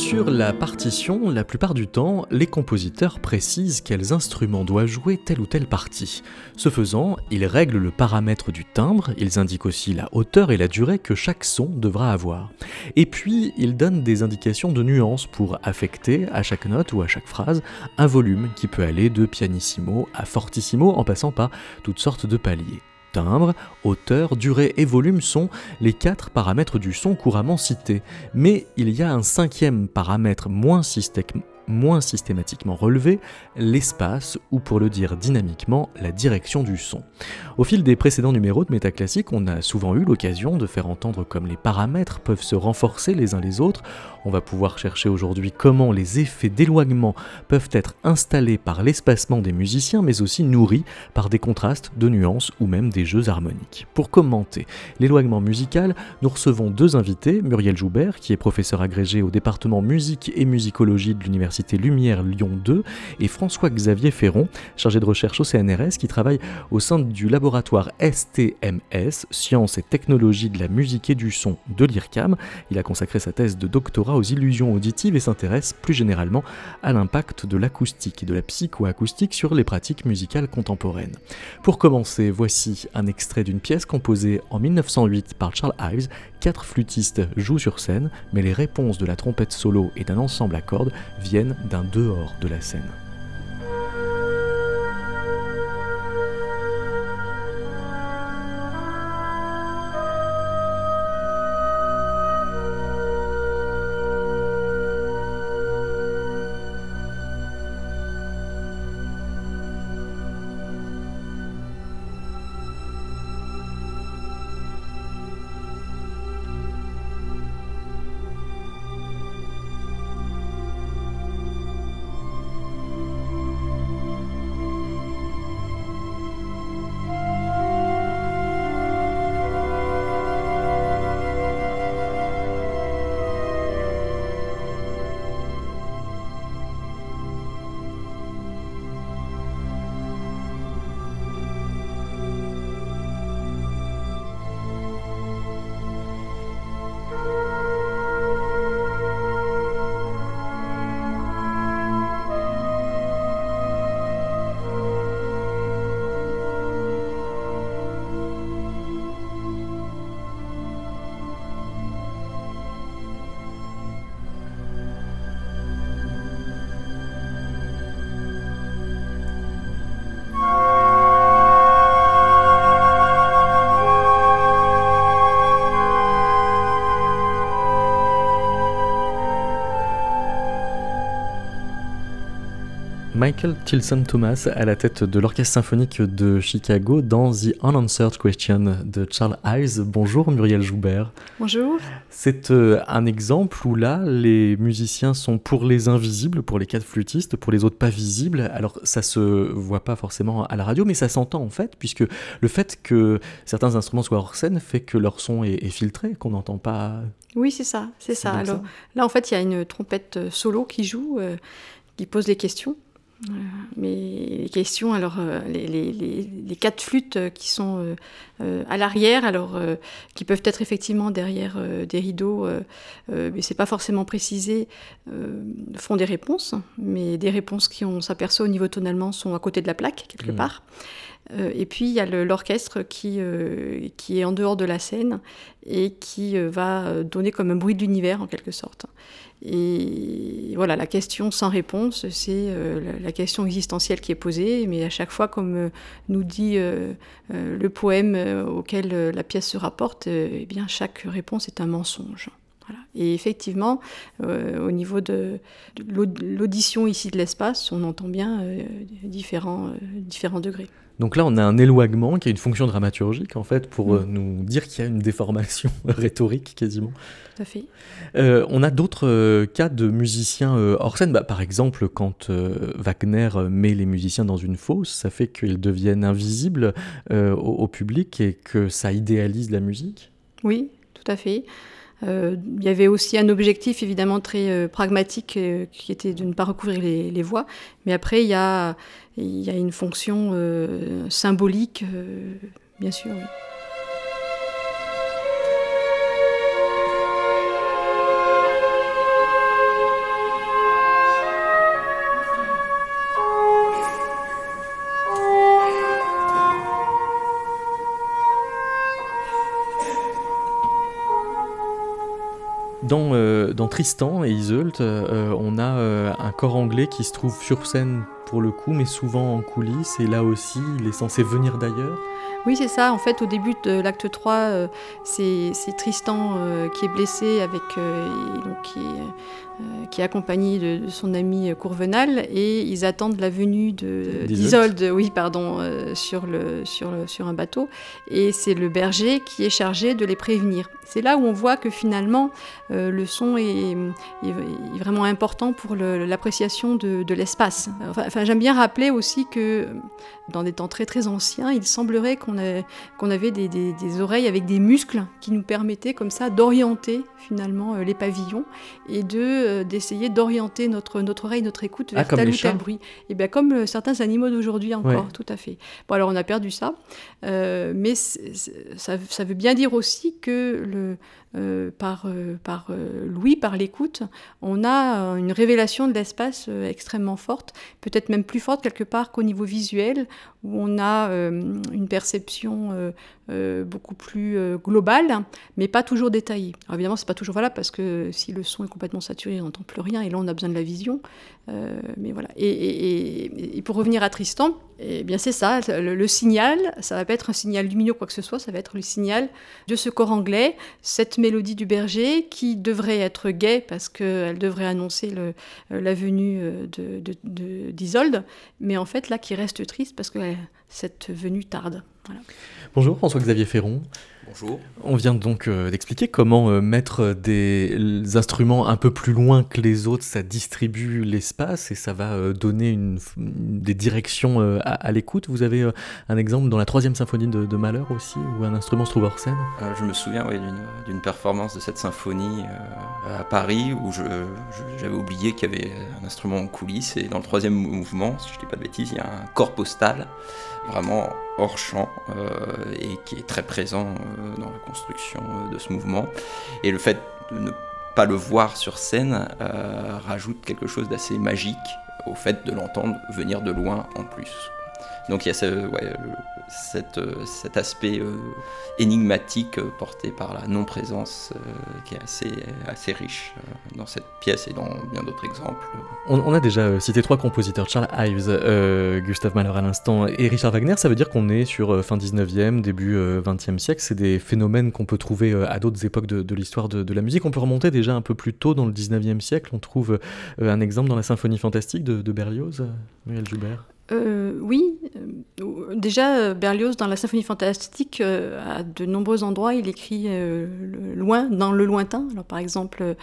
Sur la partition, la plupart du temps, les compositeurs précisent quels instruments doivent jouer telle ou telle partie. Ce faisant, ils règlent le paramètre du timbre, ils indiquent aussi la hauteur et la durée que chaque son devra avoir. Et puis, ils donnent des indications de nuances pour affecter à chaque note ou à chaque phrase un volume qui peut aller de pianissimo à fortissimo en passant par toutes sortes de paliers timbre, hauteur, durée et volume sont les quatre paramètres du son couramment cités. Mais il y a un cinquième paramètre moins, moins systématiquement relevé, l'espace, ou pour le dire dynamiquement, la direction du son. Au fil des précédents numéros de Métaclassique, on a souvent eu l'occasion de faire entendre comme les paramètres peuvent se renforcer les uns les autres. On va pouvoir chercher aujourd'hui comment les effets d'éloignement peuvent être installés par l'espacement des musiciens, mais aussi nourris par des contrastes de nuances ou même des jeux harmoniques. Pour commenter l'éloignement musical, nous recevons deux invités, Muriel Joubert, qui est professeur agrégé au département musique et musicologie de l'Université Lumière Lyon 2, et François-Xavier Ferron, chargé de recherche au CNRS, qui travaille au sein du laboratoire STMS, Sciences et Technologies de la musique et du son de l'IRCAM. Il a consacré sa thèse de doctorat aux illusions auditives et s'intéresse plus généralement à l'impact de l'acoustique et de la psychoacoustique sur les pratiques musicales contemporaines. Pour commencer, voici un extrait d'une pièce composée en 1908 par Charles Ives. Quatre flûtistes jouent sur scène, mais les réponses de la trompette solo et d'un ensemble à cordes viennent d'un dehors de la scène. Michael Tilson Thomas à la tête de l'Orchestre symphonique de Chicago dans The Unanswered Question de Charles Ives. Bonjour Muriel Joubert. Bonjour. C'est euh, un exemple où là, les musiciens sont pour les invisibles, pour les quatre flûtistes, pour les autres pas visibles. Alors ça se voit pas forcément à la radio, mais ça s'entend en fait, puisque le fait que certains instruments soient hors scène fait que leur son est, filtré, qu'on n'entend pas. Oui, c'est ça, c'est ça. Alors là, en fait, il y a une trompette solo qui joue, euh, qui pose les questions mais les questions, alors euh, les, les, les, quatre flûtes qui sont euh, euh, à l'arrière, alors qui peuvent être effectivement derrière des rideaux, mais c'est pas forcément précisé, font des réponses, mais des réponses qui on s'aperçoit au niveau tonalement sont à côté de la plaque quelque mmh. part. Et puis il y a l'orchestre qui, qui est en dehors de la scène et qui va donner comme un bruit de l'univers en quelque sorte. Et voilà, la question sans réponse, c'est euh, la, question existentielle qui est posée, mais à chaque fois, comme euh, nous dit euh, le poème auquel la pièce se rapporte, eh bien, chaque réponse est un mensonge. Et effectivement, au niveau de, l'audition ici de l'espace, on entend bien différents degrés. Donc là, on a un éloignement qui a une fonction dramaturgique, en fait, pour euh, mm. nous dire qu'il y a une déformation rhétorique quasiment. Tout à fait. Euh, on a d'autres euh, cas de musiciens hors scène. Bah, par exemple, quand Wagner met les musiciens dans une fosse, ça fait qu'ils deviennent invisibles au, public et que ça idéalise la musique? Oui, tout à fait. Il y avait aussi un objectif évidemment très pragmatique qui était de ne pas recouvrir les, voix, mais après il y a, une fonction symbolique, bien sûr. Euh, dans, Tristan et Iseult, euh, on a euh, un corps anglais qui se trouve sur scène pour le coup, mais souvent en coulisses, et là aussi, il est censé venir d'ailleurs. Oui, c'est ça. En fait, au début de l'acte 3, c'est Tristan qui est blessé avec, donc, qui, euh, qui est accompagné de, son ami Courvenal et ils attendent la venue d'Isolde, oui, pardon, euh, sur, le, sur, le, sur un bateau. Et c'est le berger qui est chargé de les prévenir. C'est là où on voit que finalement euh, le son est, est, vraiment important pour l'appréciation de, de l'espace. Enfin, j'aime bien rappeler aussi que dans des temps très très anciens, il semblerait qu'on qu'on avait des, des, des, oreilles avec des muscles qui nous permettaient comme ça d'orienter finalement les pavillons et de euh, d'essayer d'orienter notre, notre oreille, notre écoute vers ah, tel ou tel bruit. Et bien comme euh, certains animaux d'aujourd'hui encore, tout à fait. Bon alors on a perdu ça, euh, mais ça, ça, veut bien dire aussi que le, euh, par, euh, par euh, Louis, par l'écoute, on a une révélation de l'espace extrêmement forte, peut-être même plus forte quelque part qu'au niveau visuel, où on a une perception beaucoup plus globale, mais pas toujours détaillée. Alors évidemment, c'est pas toujours valable parce que si le son est complètement saturé, on n'entend plus rien, et là on a besoin de la vision. mais voilà. Et, et, pour revenir à Tristan, eh bien c'est ça, le, le, signal, ça va pas être un signal lumineux quoi que ce soit, ça va être le signal de ce corps anglais, cette mélodie du berger qui devrait être gaie parce qu'elle devrait annoncer euh, la venue euh, d'Isolde, de, mais en fait là qui reste triste parce que euh, cette venue tarde. Bonjour François-Xavier Ferron. On vient donc euh, d'expliquer comment euh, mettre des instruments un peu plus loin que les autres, ça distribue l'espace et ça va euh, donner une, des directions à, l'écoute. Vous avez un exemple dans la troisième symphonie de, Malheur aussi, où un instrument se trouve hors scène? Je me souviens d'une performance de cette symphonie à Paris où j'avais oublié qu'il y avait un instrument en coulisses. Et dans le troisième mouvement, si je ne dis pas de bêtises, il y a un corps postal vraiment hors champ euh, et qui est très présent euh, dans la construction euh, de ce mouvement. Et le fait de ne pas le voir sur scène rajoute quelque chose d'assez magique au fait de l'entendre venir de loin en plus. Donc il y a ce, cette, cet aspect énigmatique porté par la non-présence qui est assez, assez riche dans cette pièce et dans bien d'autres exemples. On, a déjà cité trois compositeurs, Charles Ives, Gustave Mahler à l'instant et Richard Wagner, ça veut dire qu'on est sur fin 19e, début 20e siècle, c'est des phénomènes qu'on peut trouver à d'autres époques de, l'histoire de, la musique. On peut remonter déjà un peu plus tôt dans le 19e siècle, on trouve un exemple dans la symphonie fantastique de, de Berlioz, Muriel Joubert euh, oui, euh, déjà euh, Berlioz dans la symphonie fantastique, à de nombreux endroits, il écrit loin, dans le lointain. Alors par exemple,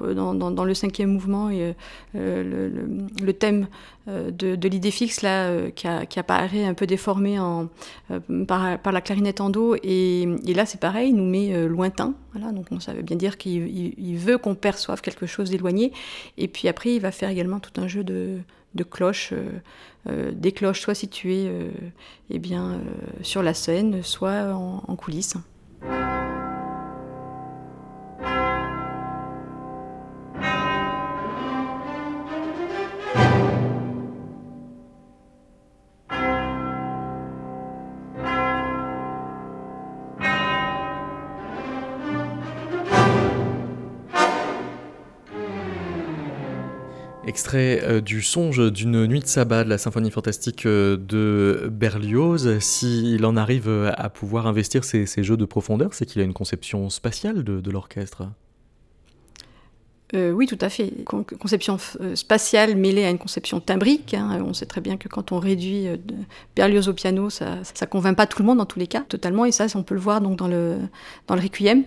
dans, le cinquième mouvement, le, thème de, l'idée fixe là, qui, apparaît un peu déformé par, la clarinette en do, et, là c'est pareil, il nous met lointain. Voilà, donc ça veut bien dire qu'il veut qu'on perçoive quelque chose d'éloigné. Et puis après, il va faire également tout un jeu de, de cloches, euh, euh, des cloches soit situées euh, eh bien, sur la scène, soit en coulisses. Extrait euh, du songe d'une nuit de sabbat de la symphonie fantastique euh, de Berlioz. S'il en arrive euh, à pouvoir investir ces, jeux de profondeur, c'est qu'il a une conception spatiale de, l'orchestre. oui, tout à fait. conception spatiale mêlée à une conception timbrique. Hein. On sait très bien que quand on réduit Berlioz au piano, ça ne convainc pas tout le monde dans tous les cas, totalement. Et ça, on peut le voir donc dans le, dans le Requiem.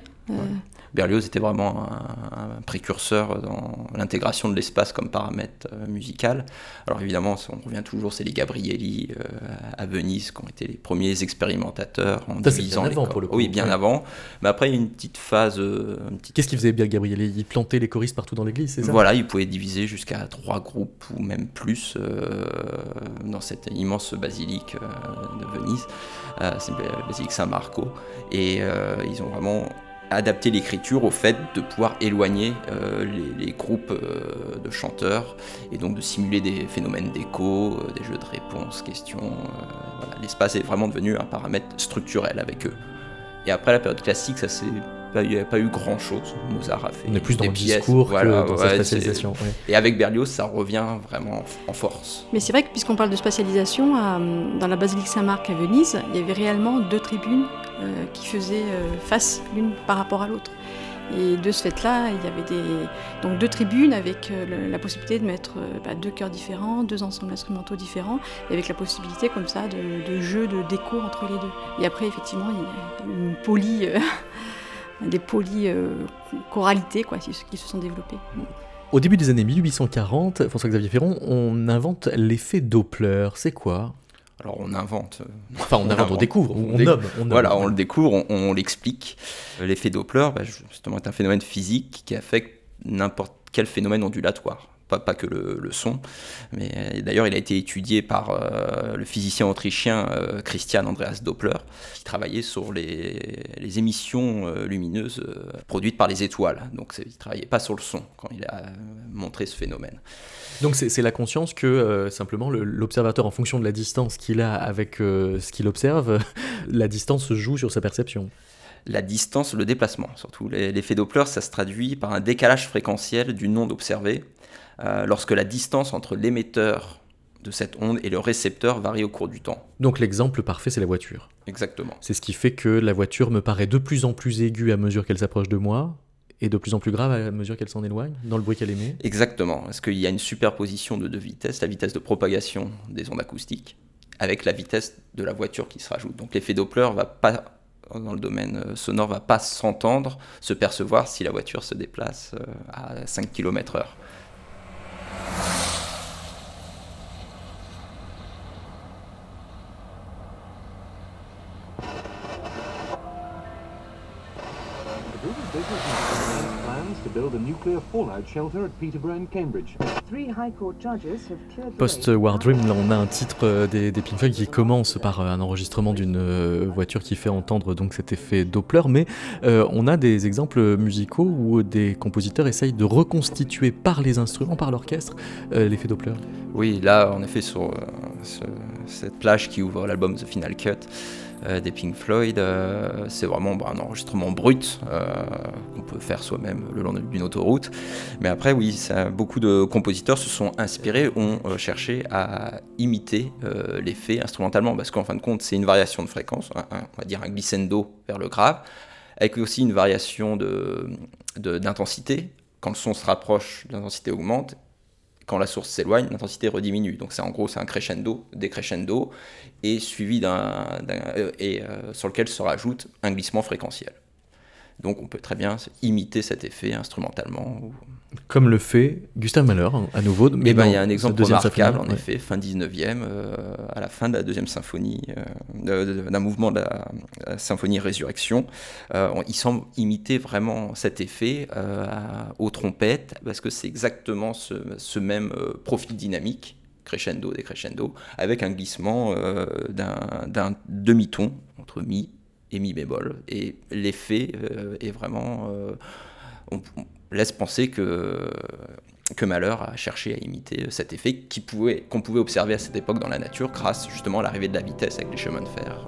Berlioz était vraiment un, précurseur dans l'intégration de l'espace comme paramètre euh, musical. Alors évidemment, on revient toujours, c'est les Gabrielli euh, à Venise qui ont été les premiers expérimentateurs en Ça, divisant bien avant, pour le coup. Oui, bien avant. Mais après, il y a une petite phase. Euh, petite... Qu'est-ce qu'il faisait bien Gabrielli? Il plantait les choristes partout dans l'église, c'est ça? Voilà, il pouvait diviser jusqu'à trois groupes ou même plus dans cette immense basilique de Venise. c'est la basilique Saint-Marco. Et ils ont vraiment adapter l'écriture au fait de pouvoir éloigner euh, les, groupes euh, de chanteurs et donc de simuler des phénomènes d'écho, euh, des jeux de réponse, questions. L'espace est vraiment devenu un paramètre structurel avec eux. Et après la période classique, ça s'est il n'y a pas eu grand chose. Mozart a fait. On est plus dans le discours que dans sa spatialisation. Et avec Berlioz, ça revient vraiment en force. Mais c'est vrai que puisqu'on parle de spatialisation, dans la basilique Saint-Marc à Venise, il y avait réellement deux tribunes euh, qui faisaient euh, face l'une par rapport à l'autre. Et de ce fait-là, il y avait des, donc deux tribunes avec euh, la possibilité de mettre bah, deux chœurs différents, deux ensembles instrumentaux différents, et avec la possibilité comme ça de, de jeu, de déco entre les deux. Et après, effectivement, il y a une poly, des poly choralités quoi, qui se sont développées. Au début des années 1840, François-Xavier Ferron, on invente l'effet Doppler. C'est quoi? Alors on invente. Euh, enfin, on, invente, on découvre, on, nomme, Voilà, on le découvre, on, l'explique. L'effet Doppler, bah, justement, est un phénomène physique qui affecte n'importe quel phénomène ondulatoire. Pas, pas que le, son, mais euh, d'ailleurs il a été étudié par euh, le physicien autrichien Christian Andreas Doppler, qui travaillait sur les, les émissions lumineuses produites par les étoiles. Donc il ne travaillait pas sur le son quand il a montré ce phénomène. Donc c'est la conscience que euh, simplement l'observateur, en fonction de la distance qu'il a avec euh, ce qu'il observe, la distance joue sur sa perception. La distance, le déplacement, surtout. L'effet Doppler, ça se traduit par un décalage fréquentiel d'une onde observée euh, lorsque la distance entre l'émetteur de cette onde et le récepteur varie au cours du temps. Donc l'exemple parfait, c'est la voiture. Exactement. C'est ce qui fait que la voiture me paraît de plus en plus aiguë à mesure qu'elle s'approche de moi, et de plus en plus grave à mesure qu'elle s'en éloigne dans le bruit qu'elle émet Exactement, parce qu'il y a une superposition de deux vitesses, la vitesse de propagation des ondes acoustiques avec la vitesse de la voiture qui se rajoute. Donc l'effet Doppler va pas dans le domaine euh, sonore va pas s'entendre, se percevoir si la voiture se déplace euh, à 5 km/h. Post-War Dream, là on a un titre euh, des, des Pink Floyd qui commence par euh, un enregistrement d'une euh, voiture qui fait entendre donc cet effet Doppler, mais on a des exemples musicaux où des compositeurs essayent de reconstituer par les instruments, par l'orchestre, l'effet Doppler. Oui, là en effet sur cette plage qui ouvre l'album The Final Cut, euh, des Pink Floyd. Euh, c'est vraiment bah, un enregistrement brut euh, qu'on peut faire soi-même le long d'une autoroute. Mais après, oui, beaucoup de compositeurs se sont inspirés, ont cherché à imiter l'effet instrumentalement, parce qu'en fin de compte, c'est une variation de fréquence, on va dire un glissando vers le grave, avec aussi une variation d'intensité. Quand le son se rapproche, l'intensité augmente, quand la source s'éloigne, l'intensité rediminue. Donc c'est en gros c'est un crescendo, décrescendo, et suivi d'un euh, et euh, sur lequel se rajoute un glissement fréquentiel. Donc on peut très bien imiter cet effet instrumentalement. Comme le fait Gustave Mahler, hein, à nouveau. Mais eh ben, il y a un exemple remarquable, en effet, fin 19e, euh, à la fin de la deuxième symphonie, d'un mouvement de la, symphonie Résurrection. il semble imiter vraiment cet effet aux trompettes, parce que c'est exactement ce, ce même profil dynamique crescendo, décrescendo, avec un glissement euh, d'un demi-ton entre mi et mi bémol. Et l'effet euh, est vraiment... Euh, on, laisse penser que, que Malheur a cherché à imiter cet effet qu'on pouvait, qu'on pouvait observer à cette époque dans la nature grâce justement à l'arrivée de la vitesse avec les chemins de fer.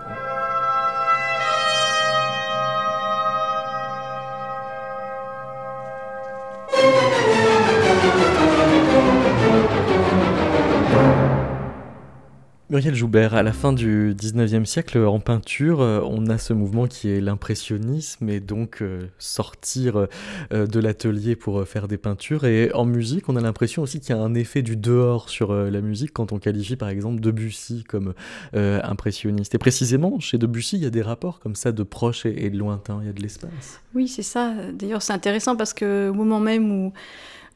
Muriel Joubert, à la fin du 19e siècle, en peinture, euh, on a ce mouvement qui est l'impressionnisme et donc euh, sortir euh, de l'atelier pour faire des peintures. Et en musique, on a l'impression aussi qu'il y a un effet du dehors sur la musique quand on qualifie par exemple Debussy comme impressionniste. Et précisément, chez Debussy, il y a des rapports comme ça de proche et, de lointain, il y a de l'espace. Oui, c'est ça. D'ailleurs, c'est intéressant parce qu'au moment même où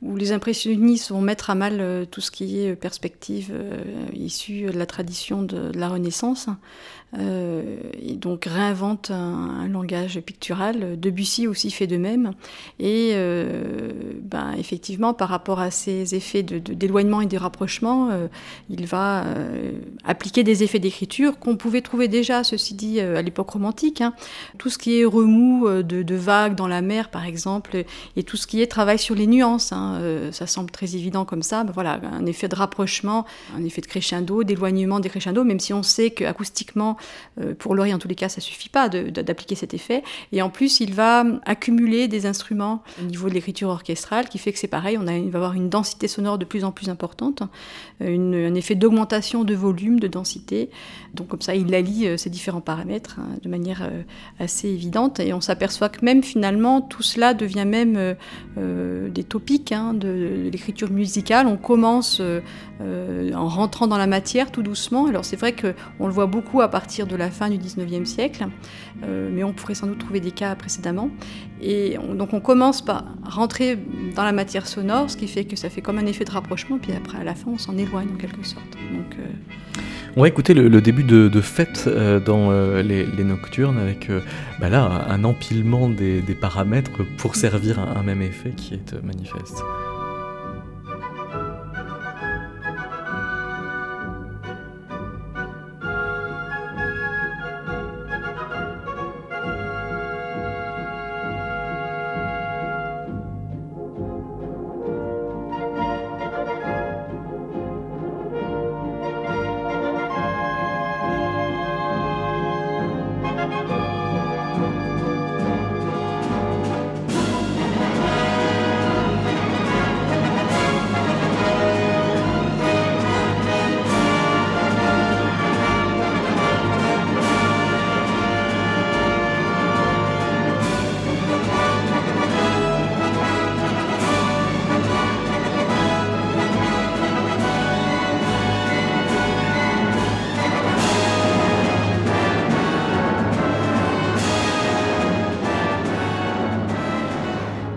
où les impressionnistes vont mettre à mal euh, tout ce qui est perspective euh, issue de la tradition de, la Renaissance, euh, et donc réinvente un, langage pictural. Debussy aussi fait de même. Et ben, effectivement, par rapport à ces effets d'éloignement et de rapprochement, il va appliquer des effets d'écriture qu'on pouvait trouver déjà, ceci dit, à l'époque romantique. Hein. Tout ce qui est remous de, vagues dans la mer, par exemple, et tout ce qui est travail sur les nuances. Hein. Euh, ça semble très évident comme ça. Ben voilà, un effet de rapprochement, un effet de crescendo, d'éloignement des crescendo, même si on sait qu'acoustiquement, euh, pour l'oreille en tous les cas, ça suffit pas d'appliquer cet effet. Et en plus, il va accumuler des instruments au niveau de l'écriture orchestrale, qui fait que c'est pareil, on il va avoir une densité sonore de plus en plus importante, euh, un effet d'augmentation de volume, de densité. Donc comme ça, il allie ces différents paramètres hein, de manière assez évidente. Et on s'aperçoit que même finalement, tout cela devient même des topiques. Hein, de, l'écriture musicale. On commence euh, euh, en rentrant dans la matière tout doucement. Alors c'est vrai qu'on le voit beaucoup à partir de la fin du 19e siècle, euh, mais on pourrait sans doute trouver des cas précédemment. Et donc on commence par rentrer dans la matière sonore, ce qui fait que ça fait comme un effet de rapprochement, puis après à la fin on s'en éloigne en quelque sorte. Donc, on va écouter le, début de, fête dans les, nocturnes avec bah là un empilement des, paramètres pour servir un même effet qui est manifeste.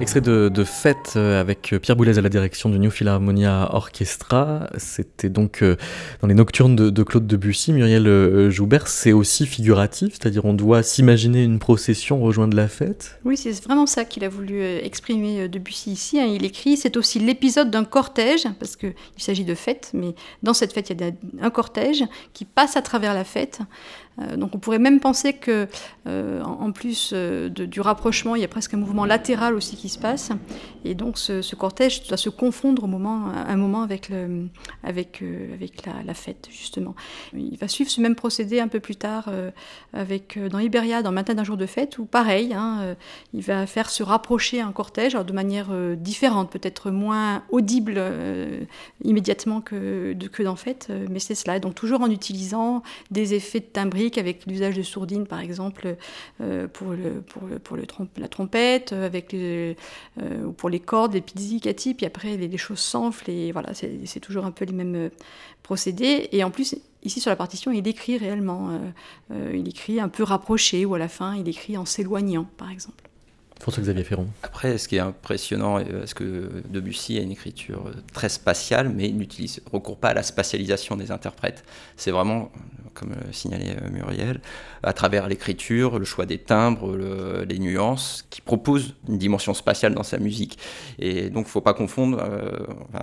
Extrait de, de, Fête euh, avec Pierre Boulez à la direction du New Philharmonia Orchestra. C'était donc euh, dans les Nocturnes de, Claude Debussy. Muriel euh, Joubert, c'est aussi figuratif, c'est-à-dire on doit s'imaginer une procession rejoindre la fête Oui, c'est vraiment ça qu'il a voulu exprimer Debussy ici. Hein. Il écrit c'est aussi l'épisode d'un cortège, parce qu'il s'agit de fête, mais dans cette fête, il y a un cortège qui passe à travers la fête. Euh, donc on pourrait même penser que, euh, en plus euh, du rapprochement, il y a presque un mouvement latéral aussi qui se passe. Et donc ce, cortège doit se confondre moment, à un moment avec, la, fête, justement. Il va suivre ce même procédé un peu plus tard avec, dans Iberia, dans Matin d'un jour de fête, où pareil, hein, il va faire se rapprocher un cortège de manière différente, peut-être moins audible immédiatement que, que dans Fête, mais c'est cela. Donc toujours en utilisant des effets de timbrique avec l'usage de sourdines par exemple euh, pour, la trompette, euh, avec euh, ou pour les cordes, les pizzicati, puis après les, les choses s'enflent et voilà, c'est toujours un peu les mêmes procédés. Et en plus, ici sur la partition, il écrit réellement, il écrit un peu rapproché ou à la fin, il écrit en s'éloignant par exemple. François Xavier Ferron. Après, ce qui est impressionnant, c'est que Debussy a une écriture très spatiale, mais il n'utilise recourt pas à la spatialisation des interprètes. C'est vraiment comme signalait euh, Muriel, à travers l'écriture, le choix des timbres, les nuances, qui propose une dimension spatiale dans sa musique. Et donc, il ne faut pas confondre euh,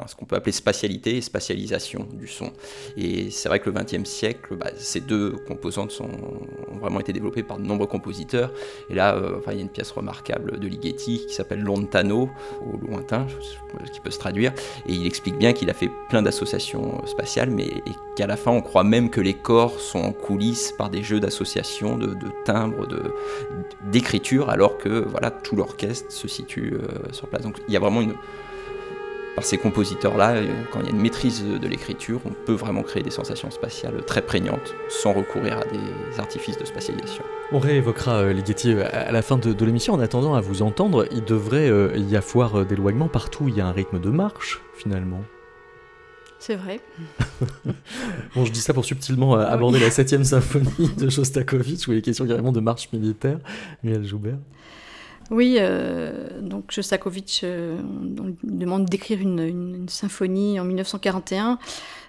ce qu'on peut appeler spatialité et spatialisation du son. Et c'est vrai que le XXe siècle, bah, ces deux composantes ont vraiment été développées par de nombreux compositeurs. Et là, euh, il y a une pièce remarquable de Ligeti qui s'appelle Lontano, au lointain, qui peut se traduire. Et il explique bien qu'il a fait plein d'associations spatiales, mais qu'à la fin, on croit même que les corps sont en coulisses par des jeux d'association, de, timbres, d'écriture, alors que voilà, tout l'orchestre se situe euh, sur place. Donc il y a vraiment une, par ces compositeurs-là, euh, quand il y a une maîtrise de l'écriture, on peut vraiment créer des sensations spatiales très prégnantes sans recourir à des artifices de spatialisation. On réévoquera euh, Ligeti euh, à la fin de, l'émission. En attendant à vous entendre, il devrait y avoir d'éloignement partout. Il y a un rythme de marche finalement. C'est vrai. bon, je dis ça pour subtilement aborder la 7 symphonie de Shostakovich, où il est question carrément de marche militaire. Miel Joubert. Oui, euh, donc Shostakovich euh, demande d'écrire une, symphonie en 1941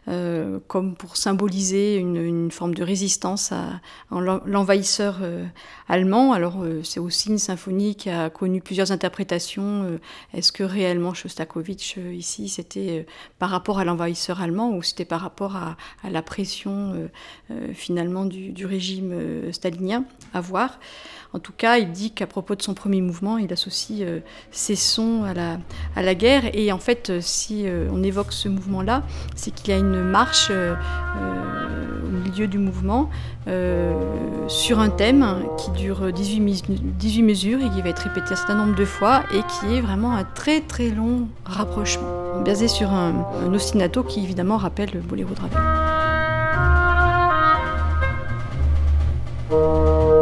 euh, comme pour symboliser une, forme de résistance à, l'envahisseur allemand. Alors c'est aussi une symphonie qui a connu plusieurs interprétations. Est-ce que réellement Shostakovich ici c'était par rapport à l'envahisseur allemand ou c'était par rapport à, la pression finalement du régime stalinien? À voir. En tout cas, il dit qu'à propos de son premier mouvement, il associe euh, ses sons à la, à la guerre. Et en fait, euh, si euh, on évoque ce mouvement-là, c'est qu'il y a une marche au milieu du mouvement sur un thème qui dure 18, 18 mesures et qui va être répété un certain nombre de fois et qui est vraiment un très très long rapprochement, basé sur un, un ostinato qui évidemment rappelle le boléro de Ravel.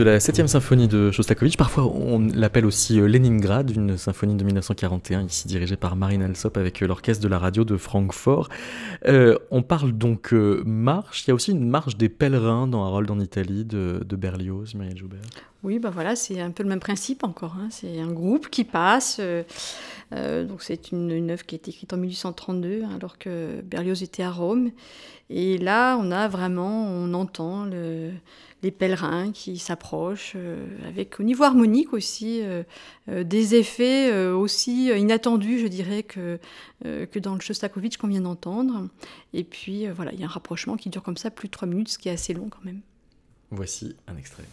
De la 7 symphonie de Shostakovich. Parfois, on l'appelle aussi euh, Leningrad, une symphonie de 1941, ici dirigée par Marine Alsop avec euh, l'orchestre de la radio de Francfort. Euh, on parle donc marche. Il y a aussi une marche des pèlerins dans Harold en Italie de, Berlioz, Marielle Joubert. Oui, bah voilà, c'est un peu le même principe encore. Hein. C'est un groupe qui passe. Donc c'est une, œuvre qui été écrite en 1832, alors que Berlioz était à Rome. Et là, on a vraiment, on entend le les pèlerins qui s'approchent, euh, avec au niveau harmonique aussi euh, euh, des effets aussi inattendus, je dirais, que, que dans le Shostakovich qu'on vient d'entendre. Et puis voilà, il y a un rapprochement qui dure comme ça plus de trois minutes, ce qui est assez long quand même. Voici un extrait.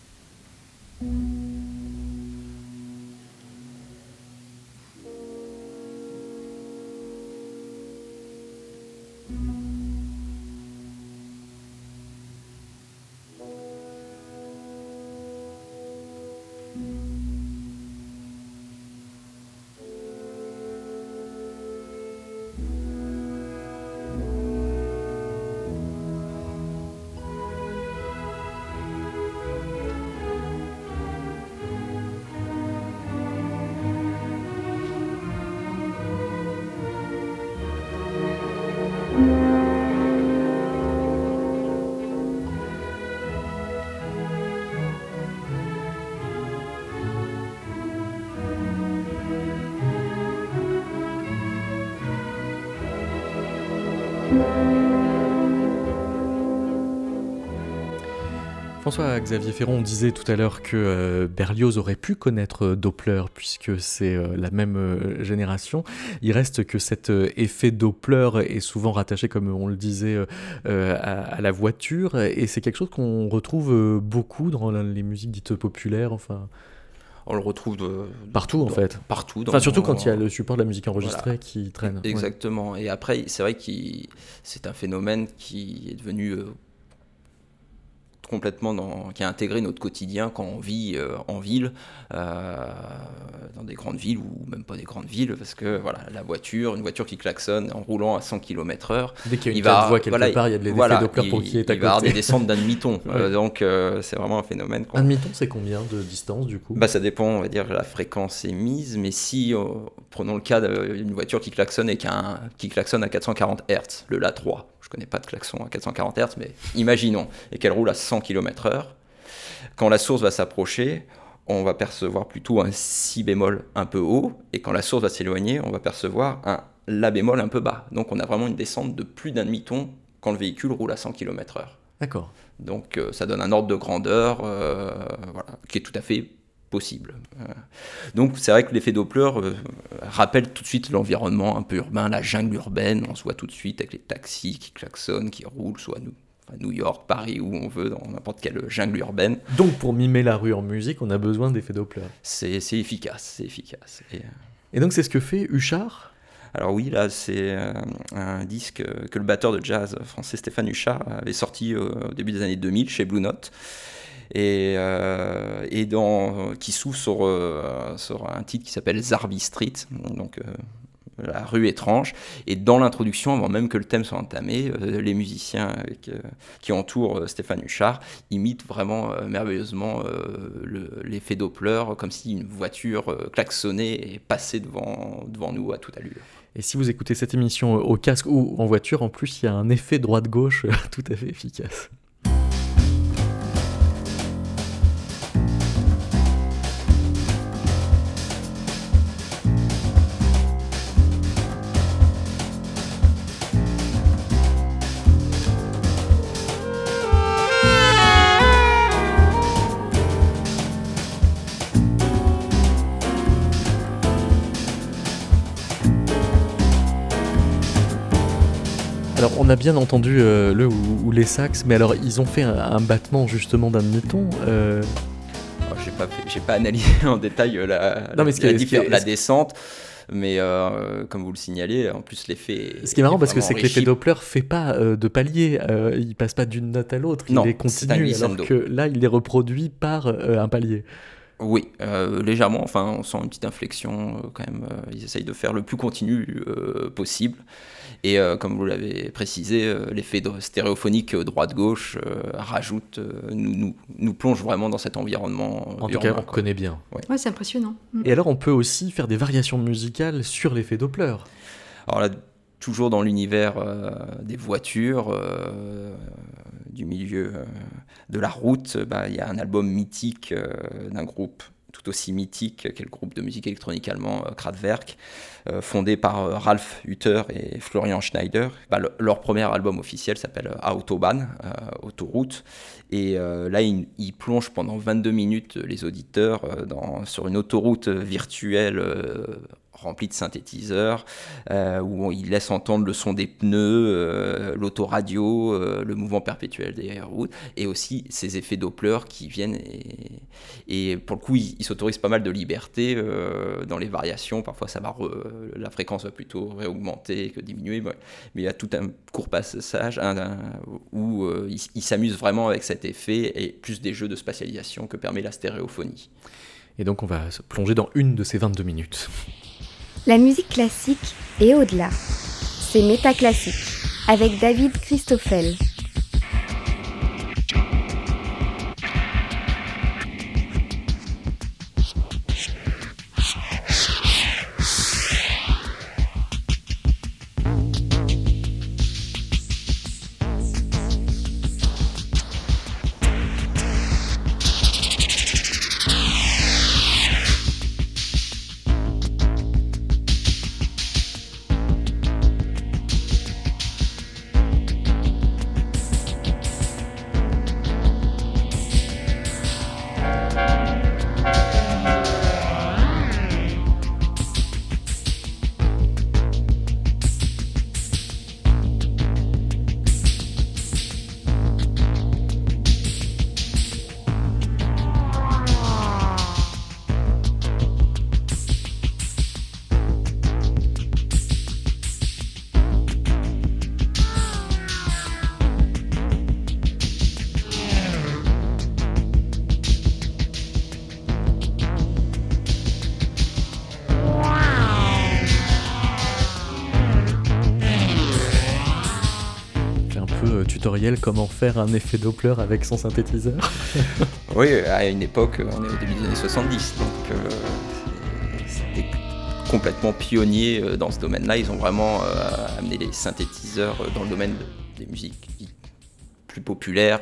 François-Xavier Ferron disait tout à l'heure que euh, Berlioz aurait pu connaître euh, Doppler puisque c'est euh, la même génération. Il reste que cet effet Doppler est souvent rattaché, comme on le disait, à, la voiture et c'est quelque chose qu'on retrouve beaucoup dans les musiques dites populaires. Enfin. On le retrouve de, partout en fait. Partout. enfin, surtout quand il y a le support de la musique enregistrée qui traîne. Exactement. Et après, c'est vrai que c'est un phénomène qui est devenu complètement dans, qui a intégré notre quotidien quand on vit euh, en ville, euh, dans des grandes villes ou même pas des grandes villes, parce que voilà, la voiture, une voiture qui klaxonne en roulant à 100 km/h. Dès qu'il y a une il va, voie quelque part, il y a de voilà, pour qui est à il va avoir des descentes d'un demi-ton. Euh, donc c'est vraiment un phénomène. Un demi-ton, c'est combien de distance du coup? Bah, Ça dépend, on va dire, la fréquence mise, mais si, prenons le cas d'une voiture qui klaxonne et un, qui klaxonne à 440 Hz, le La 3 je connais pas de klaxon à 440 Hz, mais imaginons, et qu'elle roule à 100 km/h, quand la source va s'approcher, on va percevoir plutôt un si bémol un peu haut, et quand la source va s'éloigner, on va percevoir un la bémol un peu bas. Donc on a vraiment une descente de plus d'un demi-ton quand le véhicule roule à 100 km/h. D'accord. Donc euh, ça donne un ordre de grandeur euh, qui est tout à fait possible. Euh, donc c'est vrai que l'effet Doppler euh, rappelle tout de suite l'environnement un peu urbain, la jungle urbaine, on se voit tout de suite avec les taxis qui klaxonnent, qui roulent, soit nous, à New York, Paris, où on veut, dans n'importe quelle jungle urbaine. Donc pour mimer la rue en musique, on a besoin d'effets Doppler. C'est efficace, c'est efficace. Et, euh, Et, donc c'est ce que fait Huchard? Alors oui, là, c'est un disque que le batteur de jazz français Stéphane Huchard avait sorti au début des années 2000 chez Blue Note et, euh, qui s'ouvre sur, euh, sur, un titre qui s'appelle Zarbi Street, donc euh, la rue étrange. Et dans l'introduction, avant même que le thème soit entamé, les musiciens qui entourent Stéphane Huchard imitent vraiment merveilleusement l'effet Doppler, comme si une voiture klaxonnait et passait devant, devant nous à toute allure. Et si vous écoutez cette émission au casque ou en voiture, en plus, il y a un effet droite-gauche tout à fait efficace. On a bien entendu euh, le ou, les sax, mais alors ils ont fait un, battement justement d'un demi-ton. Euh... Oh, j'ai pas, pas analysé en détail euh, la, non, mais la, la descente. Mais euh, comme vous le signalez, en plus l'effet. Ce qui est marrant parce que c'est que l'effet Doppler fait pas de palier, il passe pas d'une note à l'autre, il est continu, alors que là il est reproduit par un palier. Oui, légèrement. Enfin, on sent une petite inflexion quand même. ils essayent de faire le plus continu possible. Et euh, comme vous l'avez précisé, euh, l'effet stéréophonique droite-gauche euh, rajoute, nous, nous, plonge vraiment dans cet environnement. En tout cas, on connaît bien. Ouais, c'est impressionnant. Mm. Et alors, on peut aussi faire des variations musicales sur l'effet Doppler. Alors là, toujours dans l'univers des voitures, du milieu de la route, bah, il y a un album mythique d'un groupe tout aussi mythique qu'est le groupe de musique électronique allemand Kraftwerk, euh, fondé par euh, Ralph Hutter et Florian Schneider. Bah, leur premier album officiel s'appelle euh, Autobahn, Autoroute. Et là, ils, plongent pendant 22 minutes les auditeurs sur une autoroute virtuelle rempli de synthétiseurs, euh, où il laisse entendre le son des pneus, euh, l'autoradio, euh, le mouvement perpétuel des routes, et aussi ces effets Doppler qui viennent. Et, pour le coup, il, s'autorise pas mal de liberté dans les variations. Parfois, ça va la fréquence va plutôt réaugmenter que diminuer, mais, il y a tout un court passage où il, il s'amuse vraiment avec cet effet et plus des jeux de spatialisation que permet la stéréophonie. Et donc, on va se plonger dans une de ces 22 minutes. La musique classique est au-delà. C'est Métaclassique avec David Christoffel. Tutoriel comment faire un effet Doppler avec son synthétiseur Oui, à une époque, on est au début des années 70, donc c'était complètement pionnier dans ce domaine-là. Ils ont vraiment amené les synthétiseurs dans le domaine des musiques plus populaires,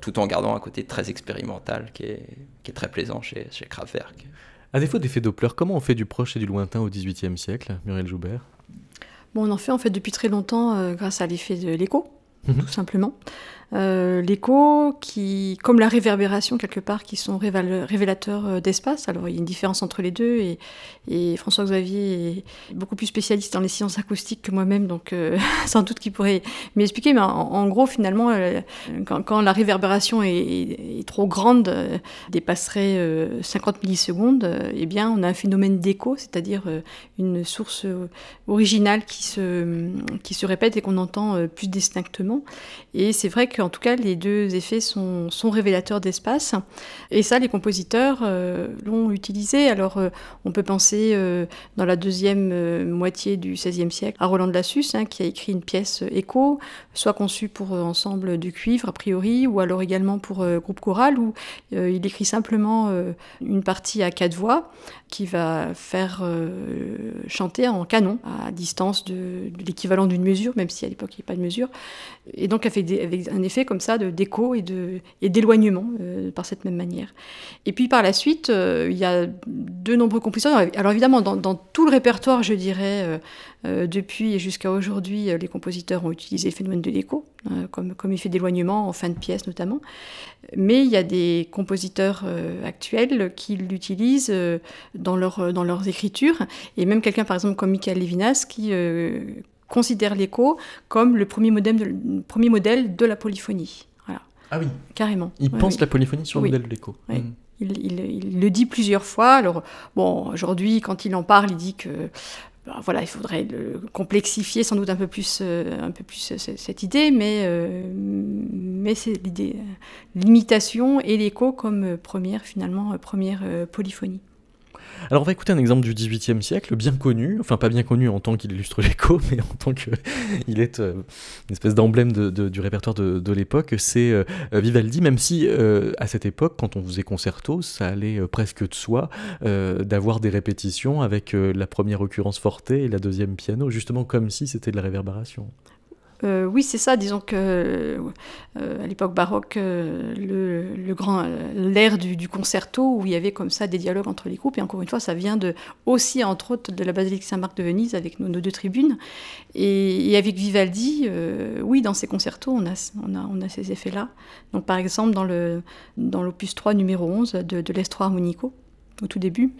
tout en gardant un côté très expérimental qui est, très plaisant chez, chez Kraftwerk. À défaut d'effet Doppler, comment on fait du proche et du lointain au XVIIIe siècle, Muriel Joubert? Bon, On en fait en fait depuis très longtemps euh, grâce à l'effet de l'écho, mhm. tout simplement. Euh, l'écho, qui, comme la réverbération quelque part, qui sont révélateurs euh, d'espace. Alors il y a une différence entre les deux et, François Xavier est beaucoup plus spécialiste dans les sciences acoustiques que moi-même, donc euh, sans doute qu'il pourrait m'expliquer. Mais en, gros, finalement, quand, la réverbération est, trop grande, dépasserait 50 millisecondes, eh bien on a un phénomène d'écho, c'est-à-dire une source originale qui se, qui se répète et qu'on entend plus distinctement. Et c'est vrai que en tout cas, les deux effets sont, révélateurs d'espace. Et ça, les compositeurs euh, l'ont utilisé. Alors, euh, on peut penser euh, dans la deuxième moitié du XVIe siècle à Roland de Lassus, hein, qui a écrit une pièce écho, soit conçue pour ensemble du cuivre, a priori, ou alors également pour groupe choral, où il écrit simplement une partie à quatre voix qui va faire chanter en canon, à distance de, l'équivalent d'une mesure, même si à l'époque il n'y a pas de mesure. Et donc, avec, avec un effet comme ça de d'écho et d'éloignement euh, par cette même manière. Et puis par la suite, euh, il y a de nombreux compositeurs. Alors évidemment, dans, tout le répertoire, je dirais, euh, depuis et jusqu'à aujourd'hui, les compositeurs ont utilisé le phénomène de l'écho comme, comme effet d'éloignement en fin de pièce notamment. Mais il y a des compositeurs actuels qui l'utilisent dans, leur, dans leurs écritures. Et même quelqu'un, par exemple, comme Michael Levinas, qui considère l'écho comme le premier modèle de, premier modèle de la polyphonie. Voilà. Ah oui. Carrément. Il pense la polyphonie sur le modèle de l'écho. Oui. Hmm. Il, il, le dit plusieurs fois. Alors, bon, aujourd'hui, quand il en parle, il dit que voilà, il faudrait le complexifier sans doute un peu plus, euh, un peu plus euh, cette idée, mais, euh, mais c'est l'idée, l'imitation et l'écho comme première, finalement, première polyphonie. Alors on va écouter un exemple du XVIIIe siècle, bien connu, enfin pas bien connu en tant qu'il illustre l'écho, mais en tant qu'il est euh, une espèce d'emblème du répertoire de, l'époque, c'est euh, Vivaldi, même si euh, à cette époque, quand on faisait concerto, ça allait presque de soi d'avoir des répétitions avec la première occurrence forte et la deuxième piano, justement comme si c'était de la réverbération. Euh, oui, c'est ça. Disons que euh, à l'époque baroque, euh, le, grand l'ère du, concerto où il y avait comme ça des dialogues entre les groupes. Et encore une fois, ça vient de aussi entre autres de la basilique Saint-Marc de Venise avec nos, deux tribunes. Et, avec Vivaldi, oui, dans ces concertos, on a ces effets-là. Donc par exemple dans le dans l'opus 3 numéro 11 de, de l'Estro Harmonico au tout début.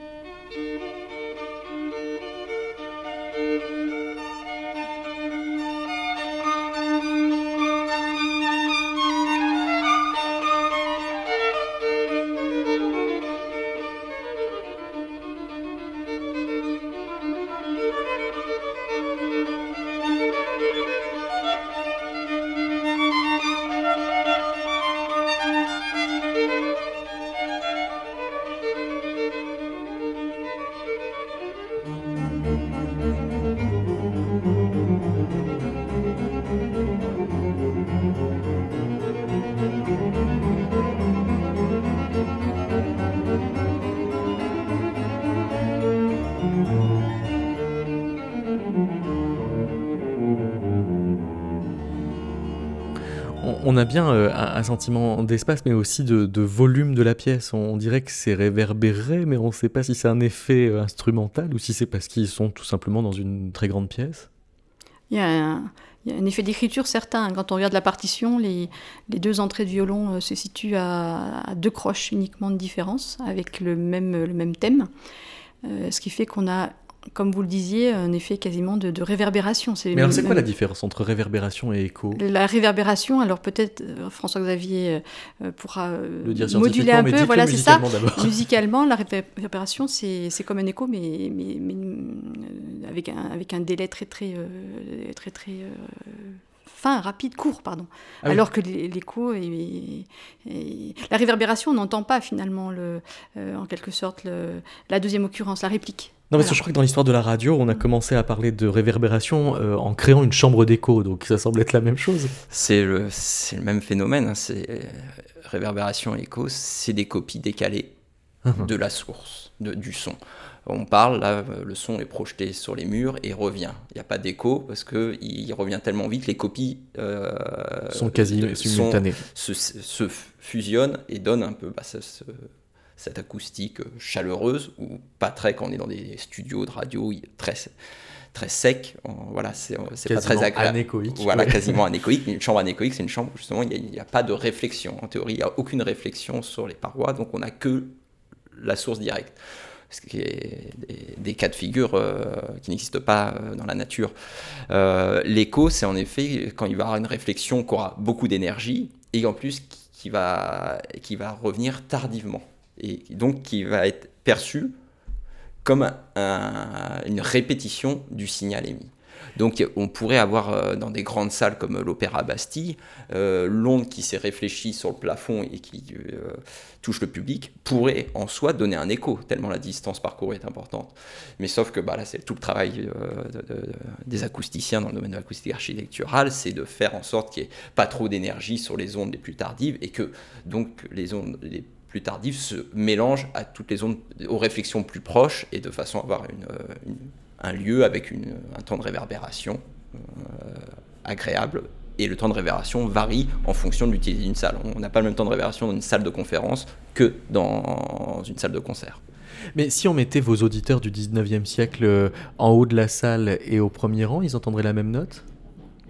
Sentiment d'espace, mais aussi de, volume de la pièce. On, dirait que c'est réverbéré, mais on ne sait pas si c'est un effet euh, instrumental ou si c'est parce qu'ils sont tout simplement dans une très grande pièce. Il y a un, effet d'écriture certain. Quand on regarde la partition, les, deux entrées de violon euh, se situent à, deux croches uniquement de différence, avec le même, le même thème. ce qui fait qu'on a comme vous le disiez, un effet quasiment de, réverbération. Mais alors c'est quoi la différence entre réverbération et écho? La réverbération, alors peut-être euh, François-Xavier euh, pourra le dire moduler un peu, voilà c'est ça. Musicalement, la réverbération c'est comme un écho, mais, mais, euh, avec, un, avec un délai très très très très, fin, rapide, court, pardon. Ah alors que l'écho et, la réverbération, on n'entend pas finalement le, en quelque sorte le, la deuxième occurrence, la réplique. Non, parce que je crois que dans l'histoire de la radio, on a commencé à parler de réverbération euh, en créant une chambre d'écho, donc ça semble être la même chose. C'est le, le même phénomène, hein, c'est réverbération et écho, c'est des copies décalées uh-huh. de la source, de, du son. On parle, là, le son est projeté sur les murs et revient. Il n'y a pas d'écho parce qu'il revient tellement vite, les copies euh, sont quasi simultanées. Se, se, fusionnent et donnent un peu bah, cette acoustique chaleureuse, ou pas très quand on est dans des studios de radio très très sec. Voilà, c'est pas très agréable. Anéchoïque. Voilà, quasiment anéchoïque. Une chambre anéchoïque, c'est une chambre où justement il n'y a, a, pas de réflexion. En théorie, il n'y a aucune réflexion sur les parois, donc on n'a que la source directe ce qui est des, cas de figure euh, qui n'existent pas euh, dans la nature. Euh, l'écho, c'est en effet quand il va y avoir une réflexion qui aura beaucoup d'énergie et en plus qui va, qui va revenir tardivement et donc qui va être perçu comme une répétition du signal émis. Donc on pourrait avoir euh, dans des grandes salles comme l'Opéra Bastille, euh, l'onde qui s'est réfléchie sur le plafond et qui euh, touche le public pourrait en soi donner un écho, tellement la distance parcourue est importante. Mais sauf que bah, là c'est tout le travail des acousticiens dans le domaine de l'acoustique architecturale, c'est de faire en sorte qu'il n'y ait pas trop d'énergie sur les ondes les plus tardives et que donc les ondes les plus tardives se mélangent à toutes les ondes aux réflexions plus proches et de façon à avoir une un lieu avec un temps de réverbération euh, agréable. Et le temps de réverbération varie en fonction de l'utilité d'une salle. On n'a pas le même temps de réverbération dans une salle de conférence que dans une salle de concert. Mais si on mettait vos auditeurs du 19e siècle euh, en haut de la salle et au premier rang, ils entendraient la même note?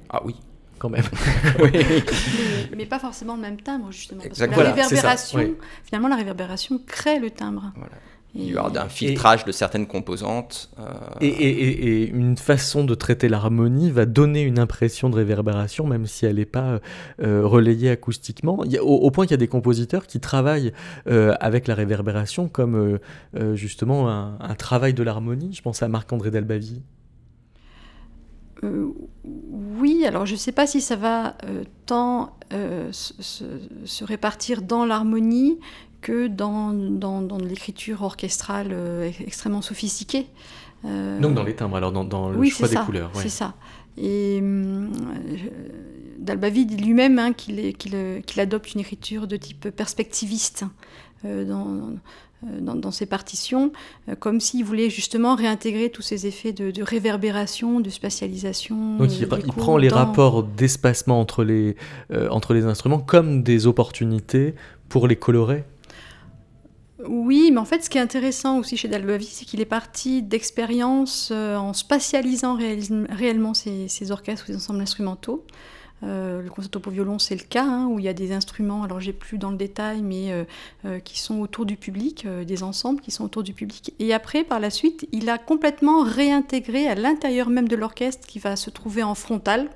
Ah oui. Quand même. mais, pas forcément le même timbre, justement. Parce que la réverbération, finalement, la réverbération crée le timbre. Voilà il y aura un filtrage de certaines composantes. Euh, et, une façon de traiter l'harmonie va donner une impression de réverbération, même si elle n'est pas euh, relayée acoustiquement. Il au, point qu'il y a des compositeurs qui travaillent euh, avec la réverbération comme justement un, travail de l'harmonie. Je pense à Marc-André Dalbavie. Oui, alors je ne sais pas si ça va tant se, se, répartir dans l'harmonie que dans, dans, l'écriture orchestrale euh, extrêmement sophistiquée. Euh, Donc dans les timbres, alors dans, dans le choix des couleurs. Oui, c'est ça. Et euh, Dalbavi dit lui-même hein, qu'il adopte une écriture de type perspectiviste dans, dans, ses partitions, comme s'il voulait justement réintégrer tous ces effets de, réverbération, de spatialisation. Donc il, prend les rapports d'espacement entre, les entre les instruments comme des opportunités pour les colorer oui, mais en fait, ce qui est intéressant aussi chez Dalbavi, c'est qu'il est parti d'expériences euh, en spatialisant réellement ces, orchestres ou ces ensembles instrumentaux. Euh, le concerto pour violon, c'est le cas, hein, où il y a des instruments, alors j'ai plus dans le détail, mais euh, qui sont autour du public, des ensembles qui sont autour du public. Et après, par la suite, il a complètement réintégré à l'intérieur même de l'orchestre, qui va se trouver en frontal,